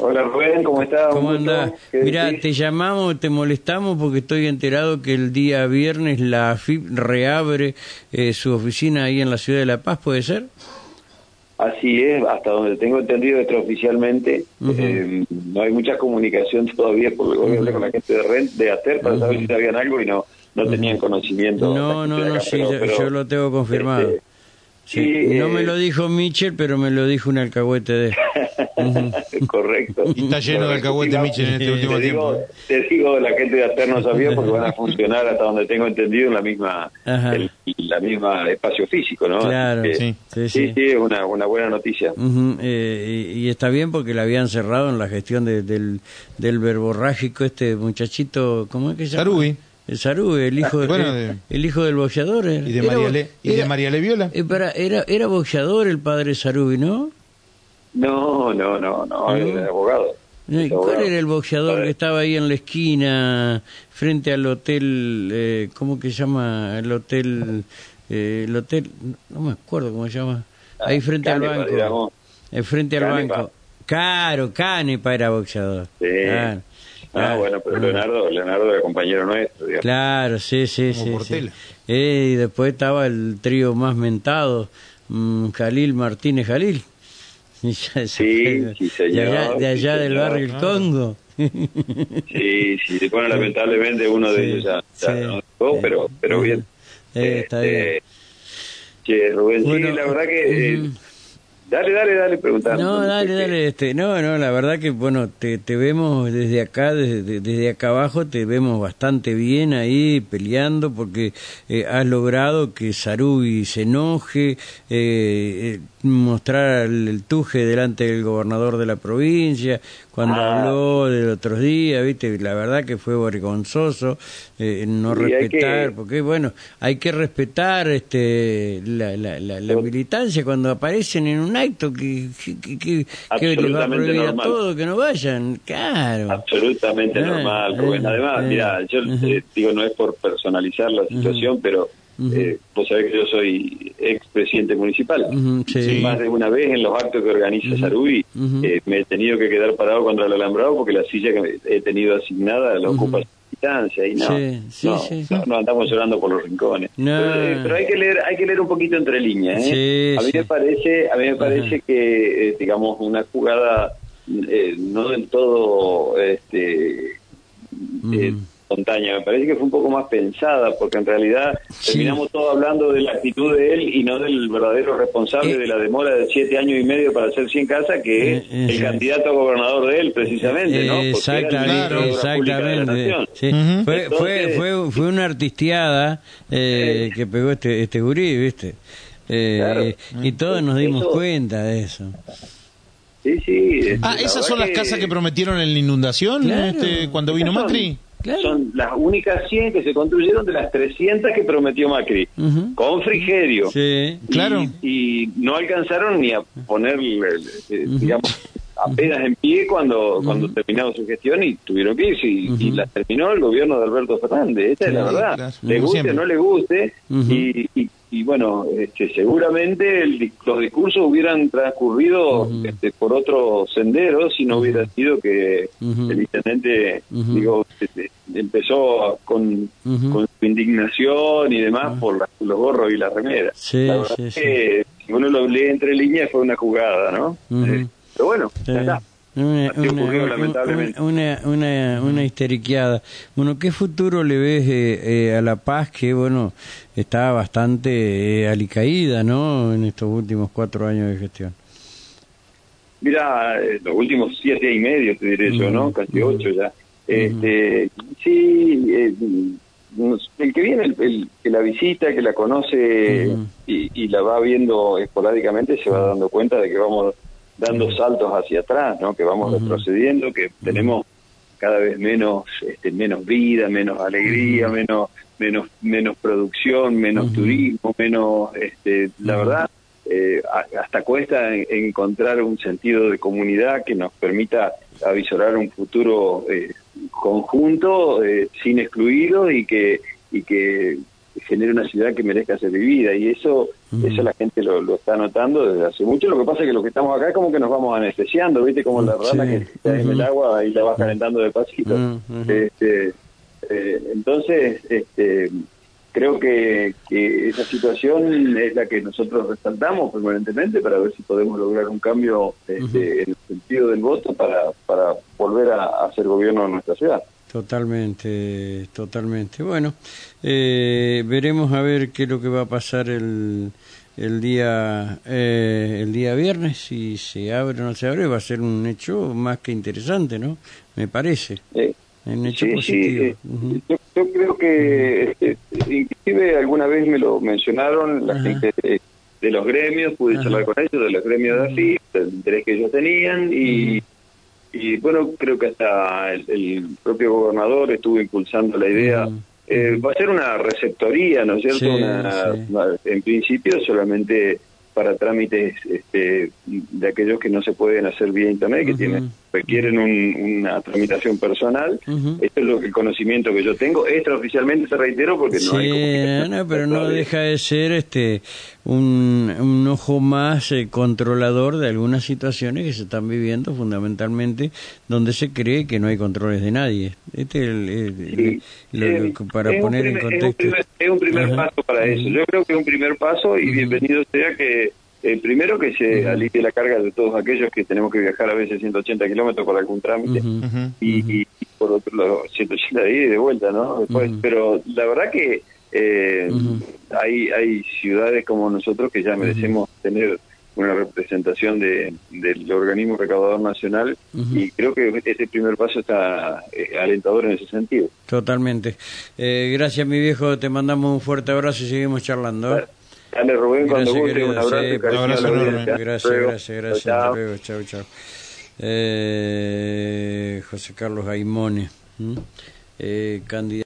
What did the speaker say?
Hola Rubén, ¿cómo estás? ¿Cómo andás? Mira, te llamamos, te molestamos porque estoy enterado que el día viernes la AFIP reabre eh, su oficina ahí en la ciudad de La Paz, ¿puede ser? Así es, hasta donde tengo entendido extraoficialmente. eh, no hay mucha comunicación todavía por el gobierno con la gente de RENT, de ATER, para saber si sabían algo y no no tenían conocimiento. No, no, no, sí, pero- yo, pero, yo lo tengo confirmado. este, Sí, sí, no eh, me lo dijo Mitchell, pero me lo dijo un alcahuete de... Correcto. Y está lleno de alcahuete. Mitchell en este Te último digo, tiempo. te digo, la gente de ATER no sabía porque van a funcionar hasta donde tengo entendido en la misma el, la misma espacio físico, ¿no? Claro, que, sí, sí, sí, sí. sí, es una, una buena noticia. Eh, y, y está bien porque la habían cerrado en la gestión de- del, del verborrágico este muchachito, ¿cómo es que se llama? Sarubi. El Sarubi, el hijo, Bueno, el, de- el hijo del boxeador. era- Y de era María, Le- y de María Leviola. eh, era, era boxeador el padre Sarubi, ¿no? No, no, no, no, No. era abogado. No, ¿y ¿Cuál abogado. era el boxeador que estaba ahí en la esquina, frente al hotel, eh, ¿cómo que se llama? El hotel, eh, el hotel, no me acuerdo cómo se llama, ahí frente al banco. digamos. Eh, frente al Canepa. banco. Claro, Canepa era boxeador. Sí. Claro, Ah, bueno, pero Leonardo, Leonardo era compañero nuestro, digamos. Claro, sí, sí, Como sí. Eh, y después estaba el trío más mentado, mm, Jalil Martínez Jalil. Sí, ya- sí, señor, De allá, de sí, allá del barrio El Congo. Sí, sí, bueno, lamentablemente uno de ellos ya, no dejó, pero, pero bien. Eh, está Este, Rubén, Bueno, sí, la verdad que... eh. Dale, dale, dale, preguntando. No, dale, dale, este, no, no, la verdad que, bueno, te, te vemos desde acá, desde, desde acá abajo, te vemos bastante bien ahí peleando porque eh, has logrado que Sarubi se enoje, eh, eh, mostrar el, el tuje delante del gobernador de la provincia, cuando Ah. habló del otros días, viste, la verdad que fue vergonzoso eh, no respetar, que- porque bueno, hay que respetar este la, la, la, la militancia cuando aparecen en un acto que, que, que, que- les va a Absolutamente prohibir a normal. todos que no vayan, claro. Absolutamente Eh, normal, Rubén. Además, eh, mira, yo eh, digo, no es por personalizar la situación, pero Ujú. eh, vos sabés que yo soy expresidente municipal. Ujú, sí. Y Más de una vez en los actos que organiza Sarubi, Ujú. eh, me he tenido que quedar parado contra el alambrado porque la silla que he tenido asignada la ocupa distancia y no, Sí, sí, no, sí. no, no andamos llorando por los rincones. No. Pero, eh, pero hay que leer, hay que leer un poquito entre líneas. ¿eh? A mí me parece, a mí me parece que, eh, digamos, una jugada eh, no del todo, este, eh, Ujú. Espontánea. Me parece que fue un poco más pensada, porque en realidad Sí. terminamos todos hablando de la actitud de él y no del verdadero responsable Eh. de la demora de siete años y medio para hacer 100 casas, que es Eh, eh, el sí. candidato a gobernador de él, precisamente, ¿no? Porque era el Exactamente, de la exactamente. Fue, Entonces- fue, fue, fue una artisteada eh, que pegó este, este gurí, ¿viste? Eh, Claro. Y todos nos dimos Eso- cuenta de eso. Sí, sí. este, Ah, ¿esas son las casas que prometieron en la inundación Claro. este, cuando vino Macri? Claro. Son las únicas 100 que se construyeron de las 300 que prometió Macri, Ujú. con frigerio. Sí. Claro. Y, y no alcanzaron ni a ponerle, eh, digamos, apenas en pie cuando cuando terminó su gestión y tuvieron que irse. Y, y las terminó el gobierno de Alberto Fernández. Esa es la Sí, verdad. claro. Le guste o siempre. no le guste. Y, y, y bueno, este, seguramente el los discursos hubieran transcurrido este, por otro sendero si no hubiera sido que el intendente, digo, este, empezó con, con su indignación y demás por la- los gorros y las remeras. Sí, la sí, sí. que si uno lo lee entre líneas fue una jugada, ¿no? Eh, pero bueno, Sí. ya está. Una, ocurrió, una, una, una, una histeriqueada. Bueno, ¿qué futuro le ves eh, eh, a La Paz que, bueno, está bastante eh, alicaída, ¿no? En estos últimos cuatro años de gestión. Mira, eh, los últimos siete y medio, te diré yo, ¿no? Casi ocho ya. Este, sí, eh, el que viene, el, el que la visita, que la conoce y, y la va viendo esporádicamente, se va dando cuenta de que vamos dando saltos hacia atrás, ¿no? Que vamos retrocediendo, que tenemos cada vez menos este, menos vida, menos alegría, menos menos menos producción, menos turismo, menos este, la verdad eh, hasta cuesta en- encontrar un sentido de comunidad que nos permita avisorar un futuro eh, conjunto eh, sin excluidos y que y que genere una ciudad que merezca ser vivida y eso eso la gente lo, lo, está notando desde hace mucho. Lo que pasa es que los que estamos acá como que nos vamos anestesiando, ¿viste? Como la rana que está en el agua y la va calentando despacito. este, eh, entonces, este, creo que, que, esa situación es la que nosotros resaltamos permanentemente para ver si podemos lograr un cambio este, en el sentido del voto para, para volver a, hacer gobierno en nuestra ciudad. Totalmente, totalmente. Bueno, eh, veremos a ver qué es lo que va a pasar el, el día eh, el día viernes si se abre o no se abre. Va a ser un hecho más que interesante, ¿no? Me parece. Eh, sí, Sí, eh, yo, creo que este, inclusive alguna vez me lo mencionaron la gente de, los gremios, pude charlar con ellos, de los gremios de así, del interés que ellos tenían y, y bueno, creo que hasta el, propio gobernador estuvo impulsando la idea. Eh, va a ser una receptoría, ¿no es cierto? una, en principio solamente para trámites este, de aquellos que no se pueden hacer vía internet, que tienen requieren una tramitación personal. Esto es lo que el conocimiento que yo tengo. Extraoficialmente se reitero porque no hay no, pero no deja de ser este un, un ojo más eh, controlador de algunas situaciones que se están viviendo fundamentalmente donde se cree que no hay controles de nadie. Este es el, para poner en contexto. Es un primer, paso para eso. Yo creo que es un primer paso y bienvenido sea que eh, primero que se alivie la carga de todos aquellos que tenemos que viajar a veces 180 kilómetros por algún trámite y, por otro lado 180 de ida y de vuelta, ¿no? Después, Pero la verdad que eh, hay, hay ciudades como nosotros que ya merecemos tener una representación de, del organismo recaudador nacional y creo que ese primer paso está eh, alentador en ese sentido. Totalmente. gracias mi viejo, te mandamos un fuerte abrazo y seguimos charlando. Dale, Rubén, cuando guste, un abrazo. un abrazo enorme. Gracias, gracias, gracias. Chao, chao. chao. Eh, José Carlos Gaimone, eh, candidato.